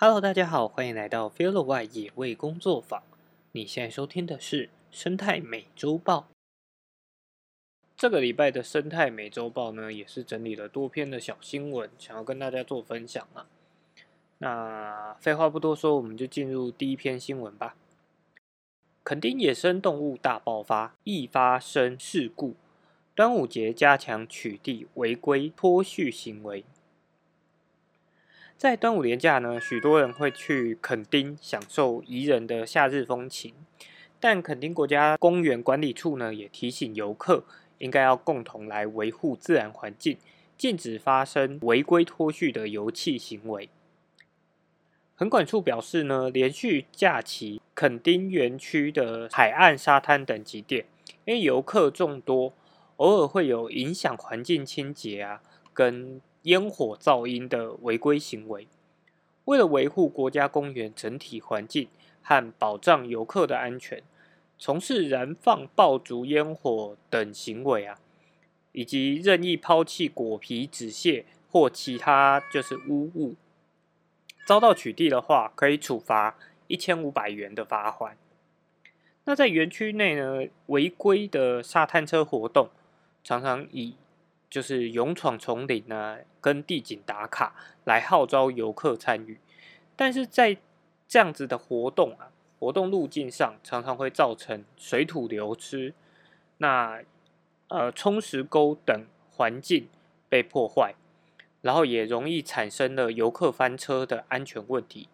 Hello，大家好，欢迎来到 Feel the 外野味工作坊。你现在收听的是生态美洲豹。这个礼拜的生态美洲豹呢，也是整理了多篇的小新闻，想要跟大家做分享啊。那废话不多说，我们就进入第一篇新闻吧。垦丁野生动物大爆发，易发生事故。端午节加强取缔违规脱序行为。在端午连假呢，许多人会去垦丁享受宜人的夏日风情，但垦丁国家公园管理处呢，也提醒游客应该要共同来维护自然环境，禁止发生违规脱序的油气行为。垦管处表示呢，连续假期垦丁园区的海岸、沙滩等几点，因为游客众多，偶尔会有影响环境清洁啊，跟烟火噪音的违规行为。为了维护国家公园整体环境和保障游客的安全，从事燃放爆竹烟火等行为啊，以及任意抛弃果皮、纸屑或其他就是污物。遭到取缔的话，可以处罚一千五百元的罚款。那在园区内呢，违规的沙滩车活动，常常以就是勇闯丛林啊，跟地景打卡来号召游客参与。但是在这样子的活动啊，活动路径上常常会造成水土流失，那呃冲石沟等环境被破坏。然后也容易产生了游客翻车的安全问题，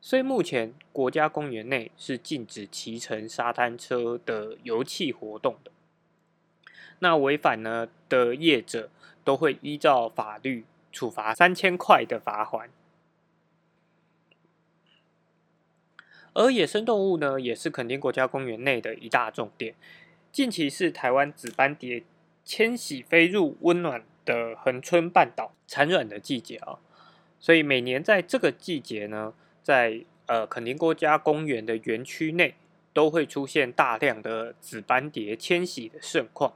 所以目前国家公园内是禁止骑乘沙滩车的游憩活动的。那违反呢的业者都会依照法律处罚三千块的罚款。而野生动物呢，也是垦丁国家公园内的一大重点。近期是台湾紫斑蝶迁徙飞入温暖。的恒春半岛产卵的季节啊，所以每年在这个季节呢，在呃垦丁国家公园的园区内，都会出现大量的紫斑蝶迁徙的盛况。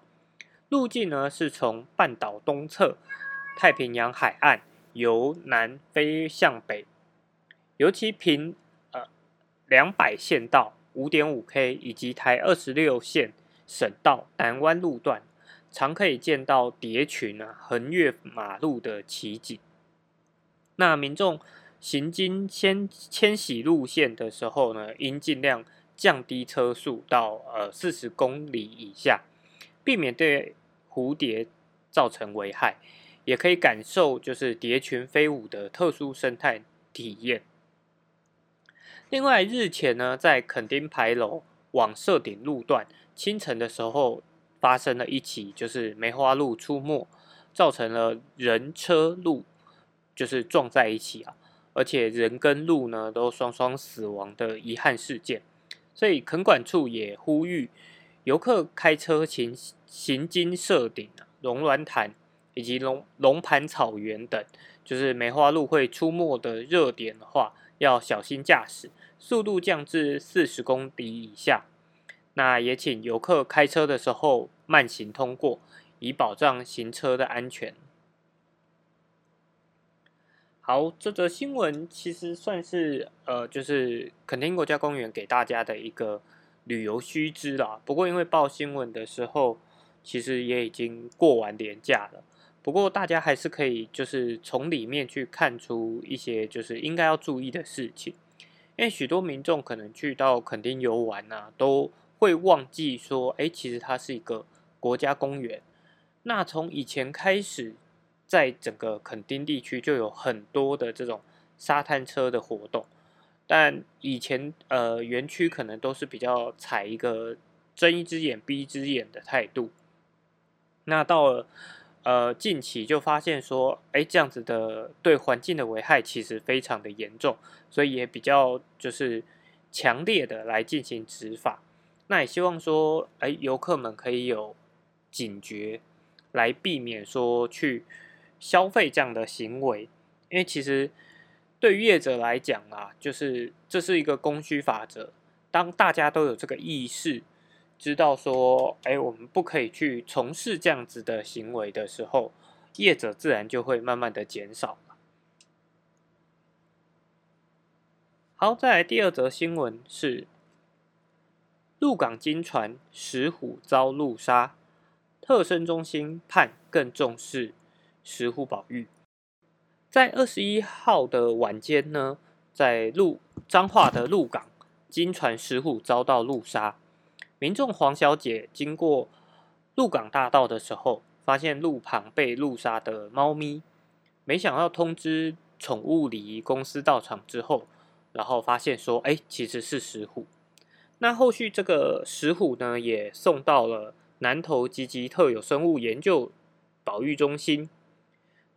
路径呢是从半岛东侧太平洋海岸由南飞向北，尤其平呃两百线道五点五 K 以及台二十六线省道南湾路段。常可以见到蝶群啊横越马路的奇景。那民众行经迁迁徙路线的时候呢，应尽量降低车速到呃四十公里以下，避免对蝴蝶造成危害，也可以感受就是蝶群飞舞的特殊生态体验。另外，日前呢，在垦丁牌楼往设顶路段清晨的时候。发生了一起，就是梅花鹿出没，造成了人车鹿就是撞在一起啊，而且人跟鹿呢都双双死亡的遗憾事件。所以垦管处也呼吁游客开车行行经社顶、龙銮潭以及龙龙盘草原等，就是梅花鹿会出没的热点的话，要小心驾驶，速度降至四十公里以下。那也请游客开车的时候慢行通过，以保障行车的安全。好，这则新闻其实算是呃，就是垦丁国家公园给大家的一个旅游须知啦。不过因为报新闻的时候，其实也已经过完年假了。不过大家还是可以就是从里面去看出一些就是应该要注意的事情，因为许多民众可能去到垦丁游玩呐，都会忘记说，哎，其实它是一个国家公园。那从以前开始，在整个垦丁地区就有很多的这种沙滩车的活动，但以前呃园区可能都是比较采一个睁一只眼闭一只眼的态度。那到了呃近期就发现说，哎，这样子的对环境的危害其实非常的严重，所以也比较就是强烈的来进行执法。那也希望说，哎，游客们可以有警觉，来避免说去消费这样的行为。因为其实对于业者来讲啊，就是这是一个供需法则。当大家都有这个意识，知道说，哎，我们不可以去从事这样子的行为的时候，业者自然就会慢慢的减少。好，再来第二则新闻是鹿港金船石虎遭路杀，特生中心判更重视石虎保育。在二十一号的晚间呢，在鹿彰化的鹿港金船石虎遭到鹿杀，民众黄小姐经过鹿港大道的时候，发现路旁被鹿杀的猫咪，没想到通知宠物礼仪公司到场之后，然后发现说，哎，其实是石虎。那后续这个石虎呢，也送到了南投吉吉特有生物研究保育中心。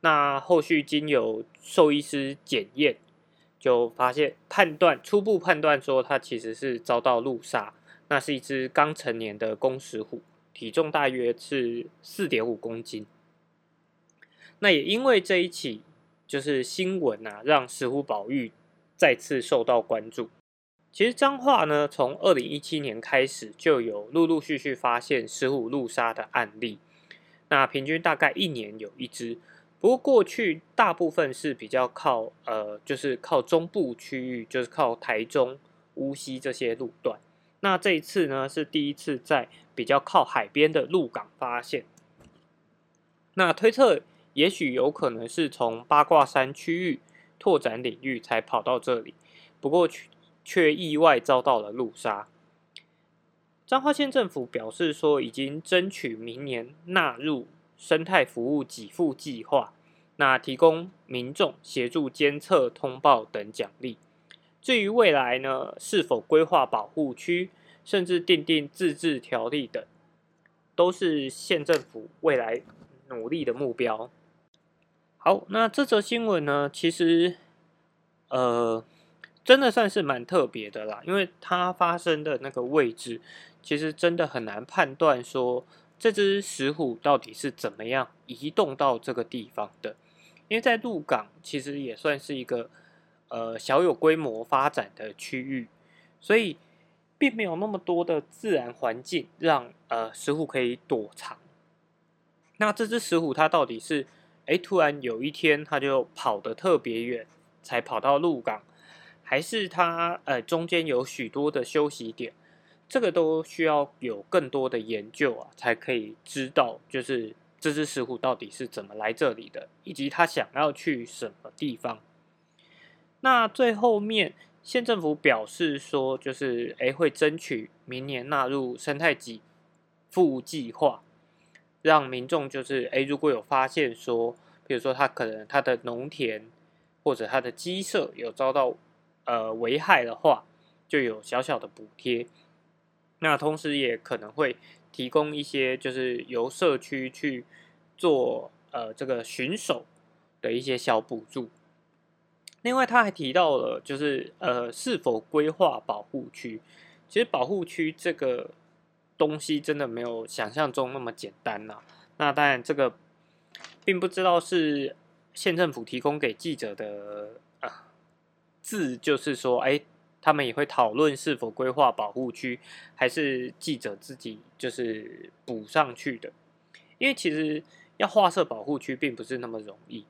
那后续经由兽医师检验，就发现判断初步判断说，它其实是遭到路杀。那是一只刚成年的公石虎，体重大约是四点五公斤。那也因为这一起就是新闻啊，让石虎保育再次受到关注。其实彰化呢，从二零一七年开始就有陆陆续续发现石虎路杀的案例，那平均大概一年有一只。不过过去大部分是比较靠呃，就是靠中部区域，就是靠台中、乌溪这些路段。那这一次呢，是第一次在比较靠海边的鹿港发现。那推测也许有可能是从八卦山区域拓展领域才跑到这里，不过却意外遭到了路杀。彰化县政府表示说，已经争取明年纳入。生态服务给付计划，那提供民众协助监测、通报等奖励。至于未来呢，是否规划保护区，甚至订定自治条例等，都是县政府未来努力的目标。好，那这则新闻呢，其实呃，真的算是蛮特别的啦，因为它发生的那个位置，其实真的很难判断说。这只石虎到底是怎么样移动到这个地方的？因为在鹿港其实也算是一个呃小有规模发展的区域，所以并没有那么多的自然环境让呃石虎可以躲藏。那这只石虎它到底是哎突然有一天它就跑得特别远才跑到鹿港，还是它呃中间有许多的休息点？这个都需要有更多的研究啊，才可以知道，就是这只石虎到底是怎么来这里的，以及它想要去什么地方。那最后面县政府表示说，就是诶会争取明年纳入生态给付计划，让民众就是诶如果有发现说，比如说他可能他的农田或者他的鸡舍有遭到呃危害的话，就有小小的补贴。那同时也可能会提供一些，就是由社区去做呃这个巡守的一些小补助。另外，他还提到了，就是呃是否规划保护区。其实保护区这个东西真的没有想象中那么简单呐。那当然，这个并不知道是县政府提供给记者的啊字，就是说，哎。他们也会讨论是否规划保护区，还是记者自己就是补上去的。因为其实要划设保护区并不是那么容易，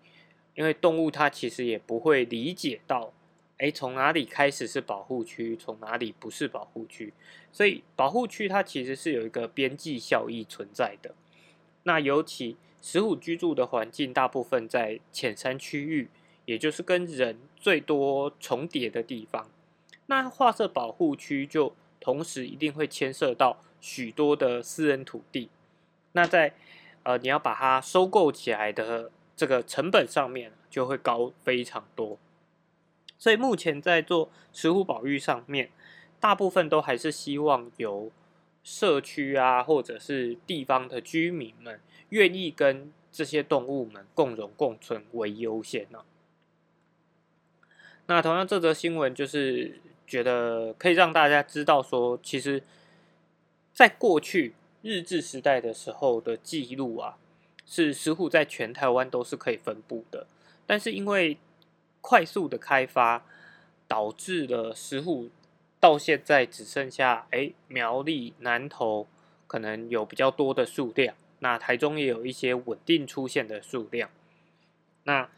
因为动物它其实也不会理解到，哎，从哪里开始是保护区，从哪里不是保护区。所以保护区它其实是有一个边际效益存在的。那尤其石虎居住的环境大部分在浅山区域，也就是跟人最多重叠的地方。那划设保护区就同时一定会牵涉到许多的私人土地，那在呃你要把它收购起来的这个成本上面就会高非常多，所以目前在做石虎保育上面，大部分都还是希望由社区啊或者是地方的居民们愿意跟这些动物们共荣共存为优先呢。那同样这则新闻就是。觉得可以让大家知道，说其实，在过去日治时代的时候的记录啊，是石虎在全台湾都是可以分布的。但是因为快速的开发，导致了石虎到现在只剩下哎苗栗南投可能有比较多的数量，那台中也有一些稳定出现的数量。那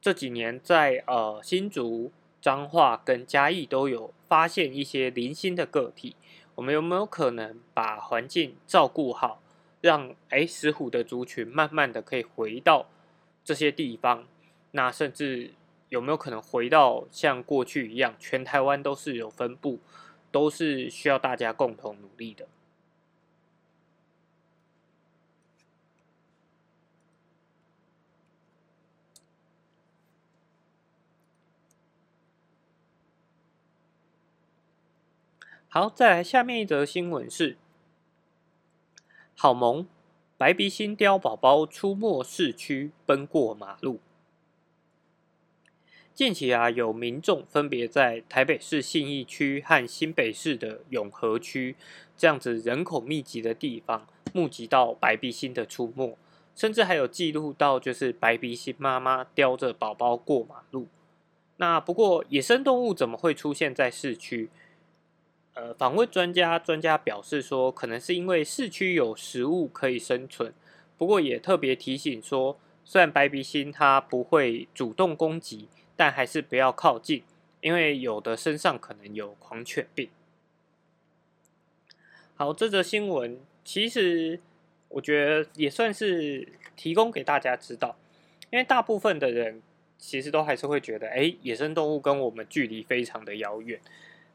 这几年在呃新竹。彰化跟嘉义都有发现一些零星的个体，我们有没有可能把环境照顾好，让哎石虎的族群慢慢的可以回到这些地方？那甚至有没有可能回到像过去一样，全台湾都是有分布，都是需要大家共同努力的？好，再来下面一则新闻是：好萌白鼻星雕宝宝出没市区，奔过马路。近期啊，有民众分别在台北市信义区和新北市的永和区这样子人口密集的地方，目击到白鼻星的出没，甚至还有记录到就是白鼻星妈妈叼着宝宝过马路。那不过，野生动物怎么会出现在市区？呃，访问专家，专家表示说，可能是因为市区有食物可以生存。不过也特别提醒说，虽然白鼻星它不会主动攻击，但还是不要靠近，因为有的身上可能有狂犬病。好，这则新闻其实我觉得也算是提供给大家知道，因为大部分的人其实都还是会觉得，哎，野生动物跟我们距离非常的遥远，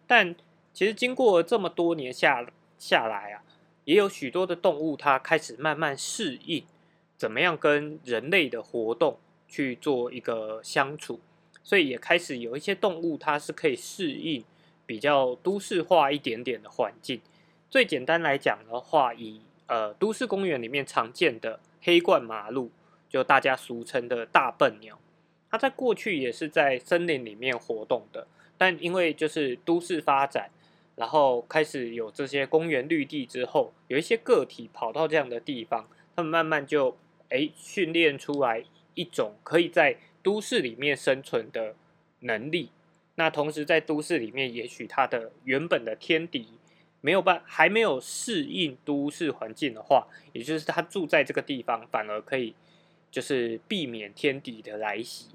但。其实经过这么多年下下来啊，也有许多的动物，它开始慢慢适应怎么样跟人类的活动去做一个相处，所以也开始有一些动物，它是可以适应比较都市化一点点的环境。最简单来讲的话，以呃都市公园里面常见的黑冠马鹿，就大家俗称的大笨鸟，它在过去也是在森林里面活动的，但因为就是都市发展。然后开始有这些公园绿地之后，有一些个体跑到这样的地方，他们慢慢就哎训练出来一种可以在都市里面生存的能力。那同时在都市里面，也许它的原本的天敌没有办还没有适应都市环境的话，也就是它住在这个地方，反而可以就是避免天敌的来袭。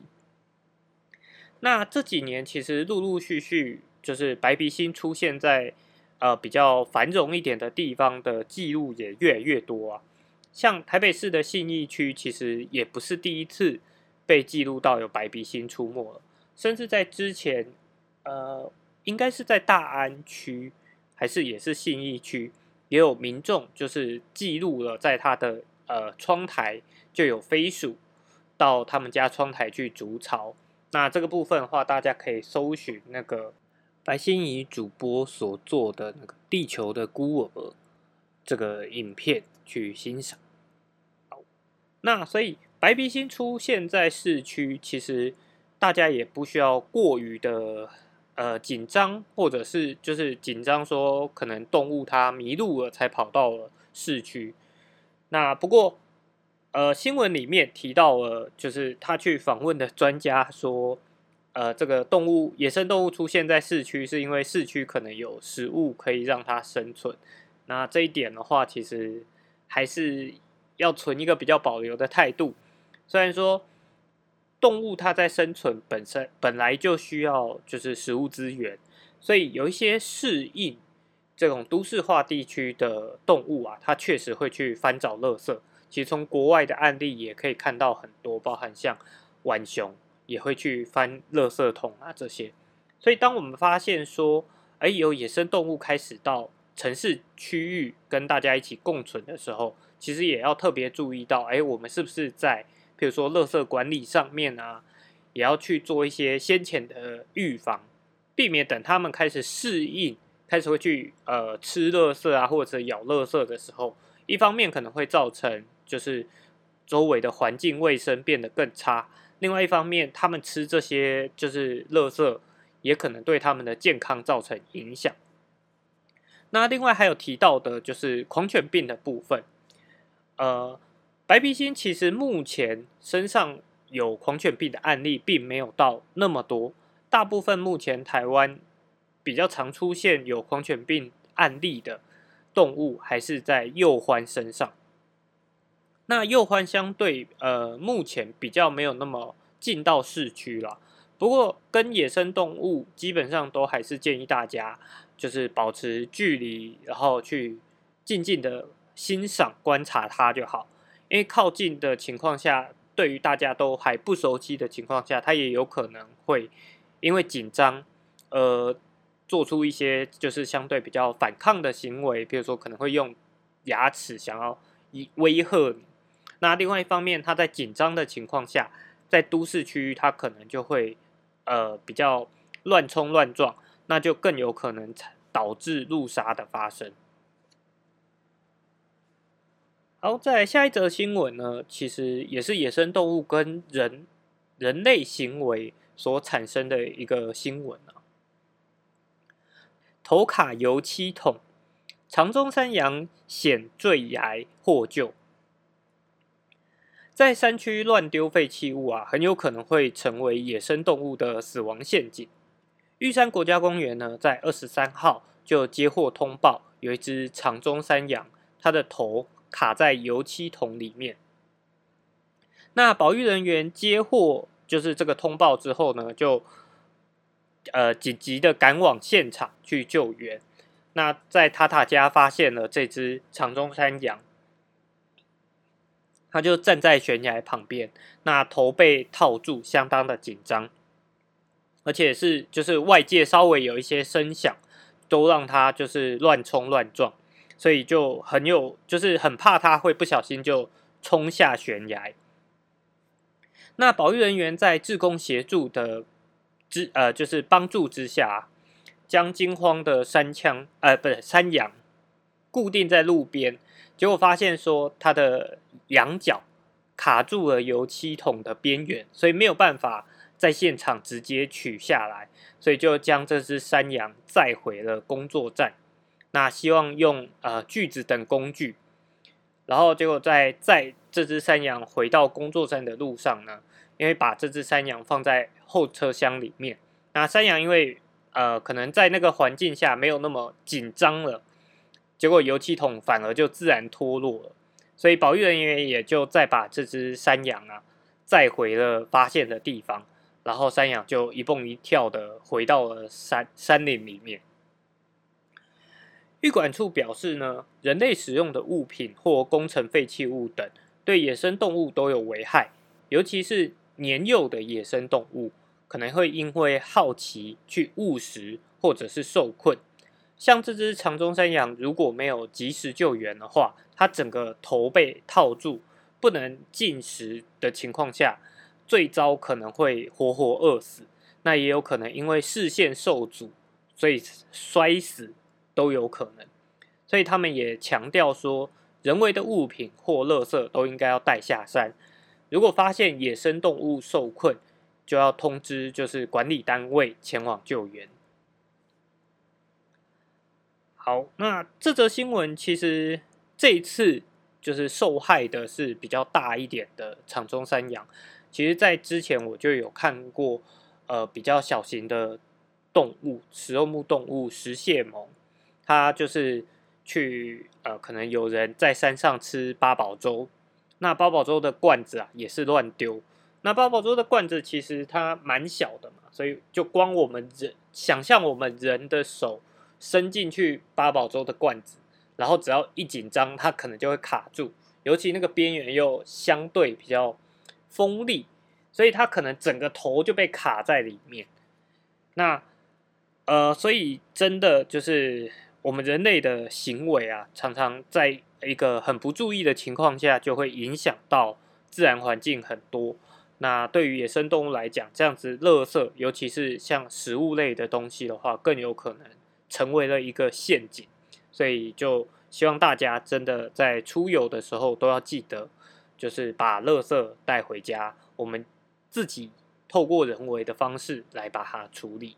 那这几年其实陆陆续续。就是白鼻星出现在呃比较繁荣一点的地方的记录也越来越多啊，像台北市的信义区，其实也不是第一次被记录到有白鼻星出没了，甚至在之前，呃，应该是在大安区还是也是信义区，也有民众就是记录了在他的呃窗台就有飞鼠到他们家窗台去筑巢，那这个部分的话，大家可以搜寻那个。白心怡主播所做的那个《地球的孤儿》这个影片去欣赏。好，那所以白鼻星出现在市区，其实大家也不需要过于的呃紧张，或者是就是紧张说可能动物它迷路了才跑到了市区。那不过呃新闻里面提到了，就是他去访问的专家说。呃，这个动物野生动物出现在市区，是因为市区可能有食物可以让它生存。那这一点的话，其实还是要存一个比较保留的态度。虽然说动物它在生存本身本来就需要就是食物资源，所以有一些适应这种都市化地区的动物啊，它确实会去翻找垃圾。其实从国外的案例也可以看到很多，包含像浣熊。也会去翻垃圾桶啊这些，所以当我们发现说，哎，有野生动物开始到城市区域跟大家一起共存的时候，其实也要特别注意到，哎，我们是不是在，譬如说垃圾管理上面啊，也要去做一些先前的预防，避免等他们开始适应，开始会去呃吃垃圾啊或者咬垃圾的时候，一方面可能会造成就是周围的环境卫生变得更差。另外一方面，他们吃这些就是垃圾，也可能对他们的健康造成影响。那另外还有提到的就是狂犬病的部分。呃，白鼻星其实目前身上有狂犬病的案例并没有到那么多，大部分目前台湾比较常出现有狂犬病案例的动物还是在幼獾身上。那幼獾相对呃，目前比较没有那么进到市区了。不过跟野生动物基本上都还是建议大家就是保持距离，然后去静静的欣赏观察它就好。因为靠近的情况下，对于大家都还不熟悉的情况下，它也有可能会因为紧张，呃，做出一些就是相对比较反抗的行为，比如说可能会用牙齿想要以威吓你。那另外一方面，它在紧张的情况下，在都市区域，它可能就会呃比较乱冲乱撞，那就更有可能导致路杀的发生。好，在下一则新闻呢，其实也是野生动物跟人人类行为所产生的一个新闻啊。头卡油漆桶，长中山羊险坠崖获救。在山区乱丢废弃物啊，很有可能会成为野生动物的死亡陷阱。玉山国家公园呢，在二十三号就接获通报，有一只长中山羊，它的头卡在油漆桶里面。那保育人员接获就是这个通报之后呢，就呃紧急的赶往现场去救援。那在塔塔家发现了这只长中山羊。他就站在悬崖旁边，那头被套住，相当的紧张，而且是就是外界稍微有一些声响，都让他就是乱冲乱撞，所以就很有就是很怕他会不小心就冲下悬崖。那保育人员在志工协助的之呃就是帮助之下，将惊慌的山枪呃不是山羊固定在路边。结果发现说，它的羊角卡住了油漆桶的边缘，所以没有办法在现场直接取下来，所以就将这只山羊载回了工作站。那希望用呃锯子等工具，然后结果在载这只山羊回到工作站的路上呢，因为把这只山羊放在后车厢里面，那山羊因为呃可能在那个环境下没有那么紧张了。结果油漆桶反而就自然脱落了，所以保育人员也就再把这只山羊啊载回了发现的地方，然后山羊就一蹦一跳的回到了山山林里面。育管处表示呢，人类使用的物品或工程废弃物等，对野生动物都有危害，尤其是年幼的野生动物，可能会因为好奇去误食或者是受困。像这只长中山羊，如果没有及时救援的话，它整个头被套住，不能进食的情况下，最糟可能会活活饿死。那也有可能因为视线受阻，所以摔死都有可能。所以他们也强调说，人为的物品或垃圾都应该要带下山。如果发现野生动物受困，就要通知就是管理单位前往救援。好，那这则新闻其实这一次就是受害的是比较大一点的长中山羊。其实，在之前我就有看过，呃，比较小型的动物，食肉目动物食蟹獴，它就是去呃，可能有人在山上吃八宝粥，那八宝粥的罐子啊也是乱丢。那八宝粥的罐子其实它蛮小的嘛，所以就光我们人想象我们人的手。伸进去八宝粥的罐子，然后只要一紧张，它可能就会卡住，尤其那个边缘又相对比较锋利，所以它可能整个头就被卡在里面。那呃，所以真的就是我们人类的行为啊，常常在一个很不注意的情况下，就会影响到自然环境很多。那对于野生动物来讲，这样子垃圾，尤其是像食物类的东西的话，更有可能。成为了一个陷阱，所以就希望大家真的在出游的时候都要记得，就是把垃圾带回家，我们自己透过人为的方式来把它处理。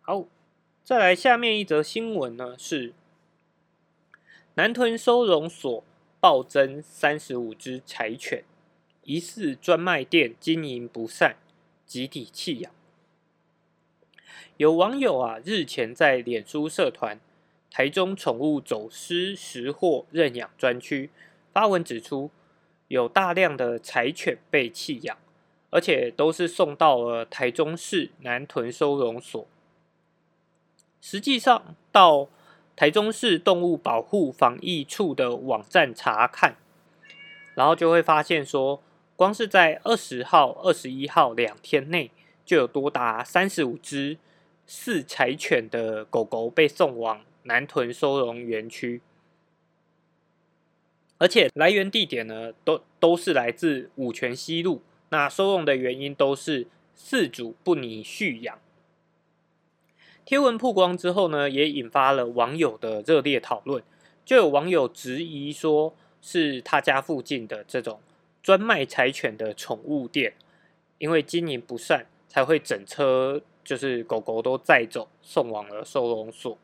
好，再来下面一则新闻呢，是南屯收容所暴增三十五只柴犬，疑似专卖店经营不善，集体弃养。有网友啊，日前在脸书社团“台中宠物走私拾货认养专区”发文指出，有大量的柴犬被弃养，而且都是送到了台中市南屯收容所。实际上，到台中市动物保护防疫处的网站查看，然后就会发现说，光是在二十号、二十一号两天内，就有多达三十五只似柴犬的狗狗被送往南屯收容园区，而且来源地点呢，都都是来自五泉西路。那收容的原因都是饲主不拟续养。贴文曝光之后呢，也引发了网友的热烈讨论。就有网友质疑说，是他家附近的这种专卖柴犬的宠物店，因为经营不善，才会整车就是狗狗都载走，送往了收容所。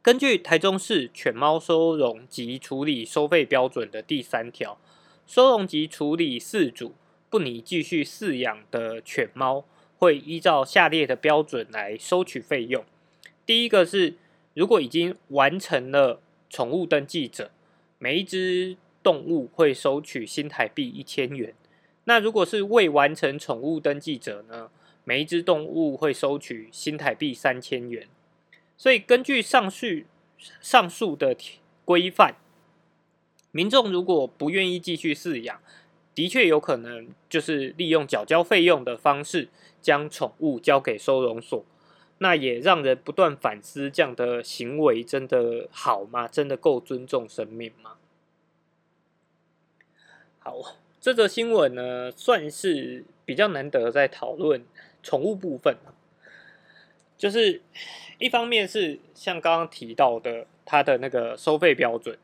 根据台中市犬猫收容及处理收费标准的第三条，收容及处理饲主不拟继续饲养的犬猫。会依照下列的标准来收取费用。第一个是，如果已经完成了宠物登记者，每一只动物会收取新台币一千元。那如果是未完成宠物登记者呢，每一只动物会收取新台币三千元。所以根据上述上述的规范，民众如果不愿意继续饲养，的确有可能就是利用缴交费用的方式。将宠物交给收容所，那也让人不断反思：这样的行为真的好吗？真的够尊重生命吗？好，这则新闻呢，算是比较难得在讨论宠物部分。就是一方面是像刚刚提到的，它的那个收费标准，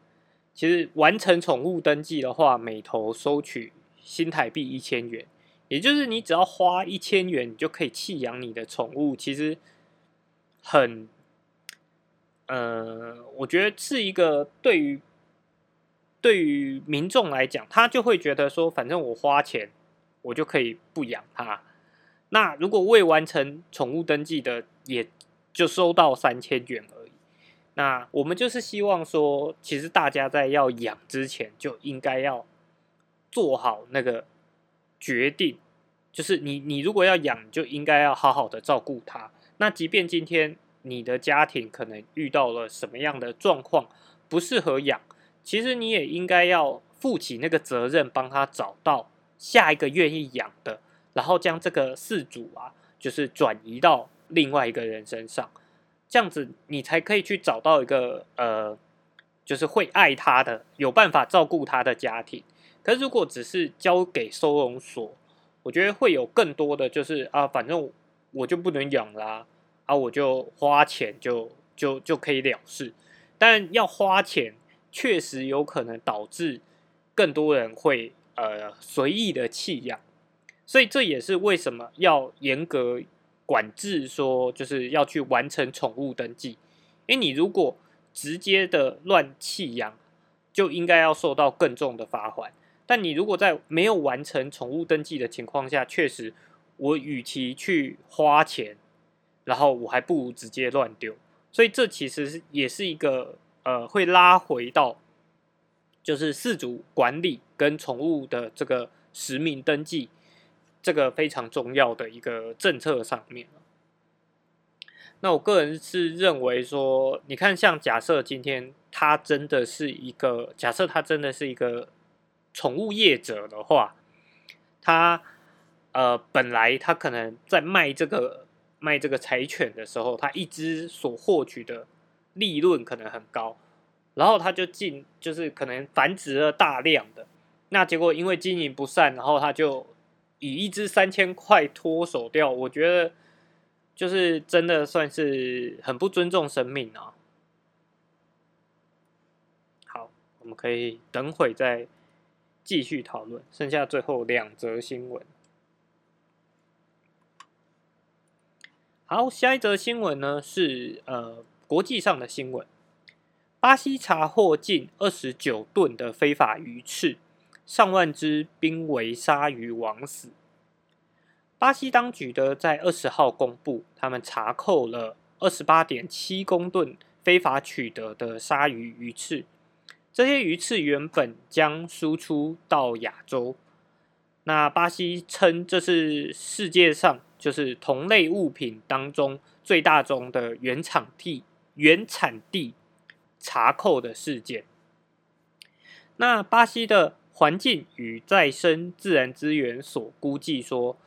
其实完成宠物登记的话，每头收取新台币一千元。也就是你只要花一千元，你就可以弃养你的宠物。其实很，呃，我觉得是一个对于对于民众来讲，他就会觉得说，反正我花钱，我就可以不养它。那如果未完成宠物登记的，也就收到三千元而已。那我们就是希望说，其实大家在要养之前，就应该要做好那个。决定就是你，你如果要养，就应该要好好的照顾它。那即便今天你的家庭可能遇到了什么样的状况，不适合养，其实你也应该要负起那个责任，帮他找到下一个愿意养的，然后将这个饲主啊，就是转移到另外一个人身上，这样子你才可以去找到一个呃，就是会爱他的、有办法照顾他的家庭。可是，如果只是交给收容所，我觉得会有更多的就是啊，反正我就不能养啦，啊，我就花钱就就就可以了事。但要花钱，确实有可能导致更多人会呃随意的弃养，所以这也是为什么要严格管制，说就是要去完成宠物登记。因为你如果直接的乱弃养，就应该要受到更重的罚款。但你如果在没有完成宠物登记的情况下，确实，我与其去花钱，然后我还不如直接乱丢。所以这其实是也是一个呃，会拉回到就是饲主管理跟宠物的这个实名登记这个非常重要的一个政策上面那我个人是认为说，你看，像假设今天它真的是一个，假设它真的是一个。宠物业者的话，他呃本来他可能在卖这个卖这个柴犬的时候，他一只所获取的利润可能很高，然后他就进就是可能繁殖了大量的，那结果因为经营不善，然后他就以一只三千块脱手掉，我觉得就是真的算是很不尊重生命啊。好，我们可以等会再。继续讨论，剩下最后两则新闻。好，下一则新闻呢是呃国际上的新闻。巴西查获近二十九吨的非法鱼翅，上万只濒危鲨鱼枉死。巴西当局的在二十号公布，他们查扣了二十八点七公吨非法取得的鲨鱼鱼翅。这些鱼翅原本将输出到亚洲，那巴西称这是世界上就是同类物品当中最大宗的原产地原产地查扣的事件。那巴西的环境与再生自然资源所估计说，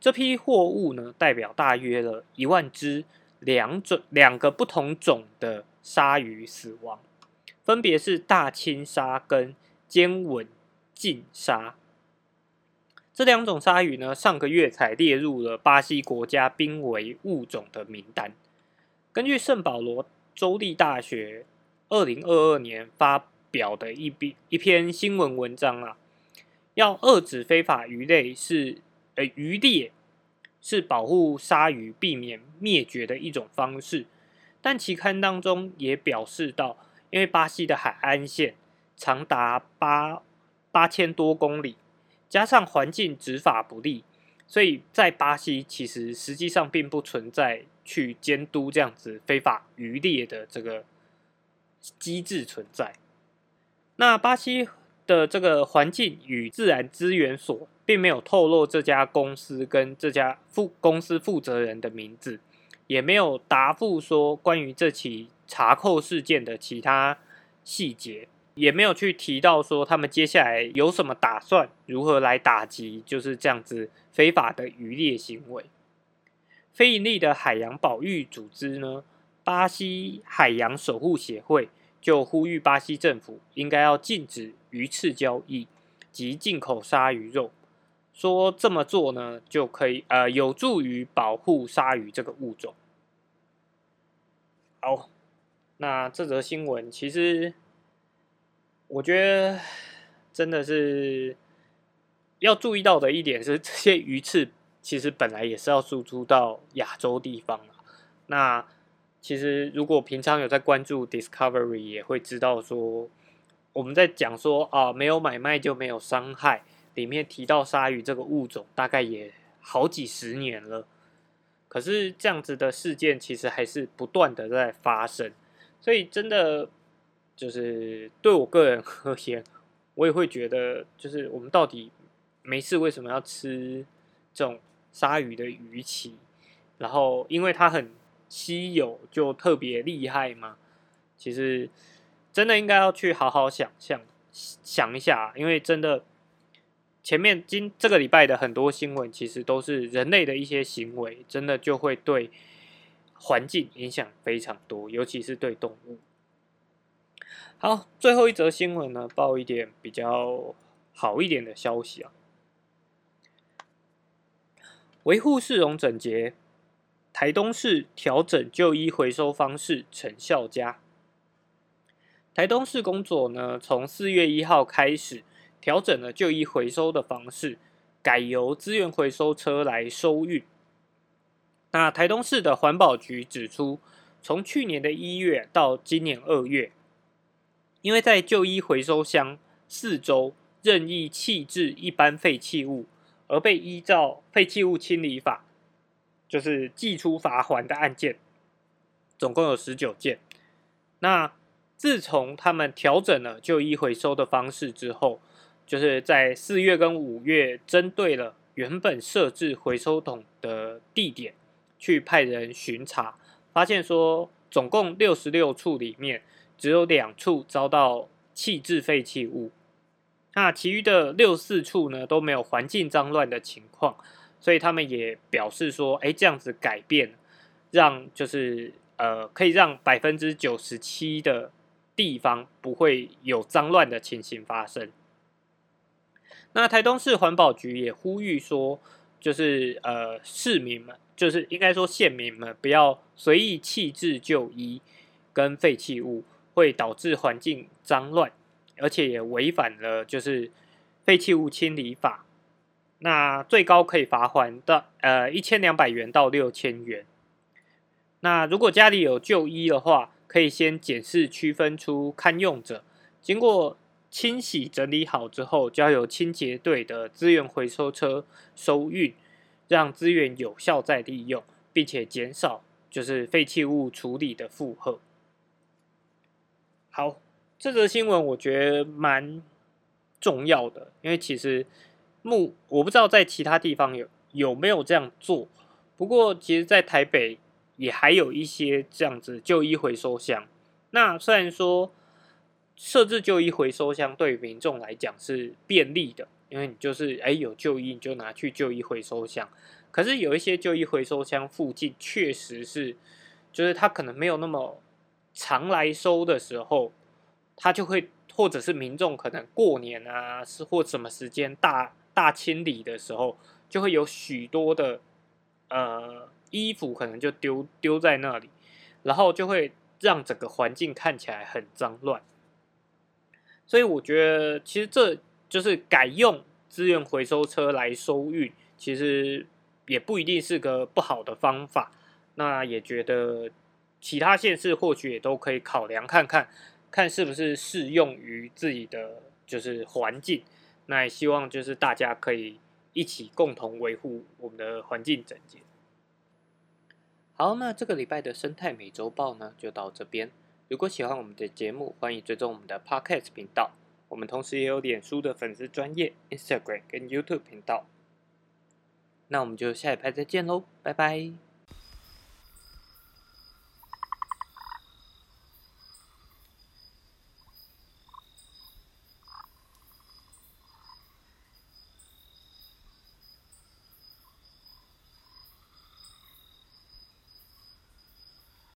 这批货物呢代表大约了一万只两种两个不同种的。鲨鱼死亡，分别是大青鲨跟尖吻镜鲨。这两种鲨鱼呢，上个月才列入了巴西国家濒危物种的名单。根据圣保罗州立大学二零二二年发表的一篇一篇新闻文章啊，要遏制非法鱼类是呃渔猎，是保护鲨鱼避免灭绝的一种方式。但期刊当中也表示到，因为巴西的海岸线长达八八千多公里，加上环境执法不力，所以在巴西其实实际上并不存在去监督这样子非法渔猎的这个机制存在。那巴西的这个环境与自然资源所并没有透露这家公司跟这家负公司负责人的名字。也没有答复说关于这起查扣事件的其他细节，也没有去提到说他们接下来有什么打算，如何来打击就是这样子非法的渔猎行为。非盈利的海洋保育组织呢，巴西海洋守护协会就呼吁巴西政府应该要禁止鱼翅交易及进口鲨鱼肉。说这么做呢，就可以呃有助于保护鲨鱼这个物种。好，那这则新闻其实我觉得真的是要注意到的一点是，这些鱼翅其实本来也是要输出到亚洲地方那其实如果平常有在关注 Discovery，也会知道说我们在讲说啊，没有买卖就没有伤害。里面提到鲨鱼这个物种，大概也好几十年了。可是这样子的事件，其实还是不断的在发生。所以真的就是对我个人 而言，我也会觉得，就是我们到底没事为什么要吃这种鲨鱼的鱼鳍？然后因为它很稀有，就特别厉害嘛？其实真的应该要去好好想象想一下，因为真的。前面今这个礼拜的很多新闻，其实都是人类的一些行为，真的就会对环境影响非常多，尤其是对动物。好，最后一则新闻呢，报一点比较好一点的消息啊。维护市容整洁，台东市调整旧衣回收方式成效佳。台东市工作呢，从四月一号开始。调整了旧衣回收的方式，改由资源回收车来收运。那台东市的环保局指出，从去年的一月到今年二月，因为在旧衣回收箱四周任意弃置一般废弃物，而被依照废弃物清理法，就是寄出罚款的案件，总共有十九件。那自从他们调整了旧衣回收的方式之后，就是在四月跟五月，针对了原本设置回收桶的地点，去派人巡查，发现说总共六十六处里面，只有两处遭到弃置废弃物，那其余的六四处呢都没有环境脏乱的情况，所以他们也表示说，哎，这样子改变，让就是呃可以让百分之九十七的地方不会有脏乱的情形发生。那台东市环保局也呼吁说，就是呃市民们，就是应该说县民们，不要随意弃置旧衣跟废弃物，会导致环境脏乱，而且也违反了就是废弃物清理法。那最高可以罚款到呃一千两百元到六千元。那如果家里有旧衣的话，可以先检视区分出堪用者，经过。清洗整理好之后，交由清洁队的资源回收车收运，让资源有效再利用，并且减少就是废弃物处理的负荷。好，这则新闻我觉得蛮重要的，因为其实目我不知道在其他地方有有没有这样做，不过其实，在台北也还有一些这样子旧衣回收箱。那虽然说设置旧衣回收箱对民众来讲是便利的，因为你就是哎有旧衣你就拿去旧衣回收箱，可是有一些旧衣回收箱附近确实是，就是它可能没有那么常来收的时候，它就会或者是民众可能过年啊是或什么时间大大清理的时候，就会有许多的呃衣服可能就丢丢在那里，然后就会。让整个环境看起来很脏乱，所以我觉得其实这就是改用资源回收车来收运，其实也不一定是个不好的方法。那也觉得其他县市或许也都可以考量看看，看是不是适用于自己的就是环境。那也希望就是大家可以一起共同维护我们的环境整洁。好，那这个礼拜的生态美洲报呢，就到这边。如果喜欢我们的节目，欢迎追踪我们的 Podcast 频道。我们同时也有脸书的粉丝专业、Instagram 跟 YouTube 频道。那我们就下一拍再见喽，拜拜。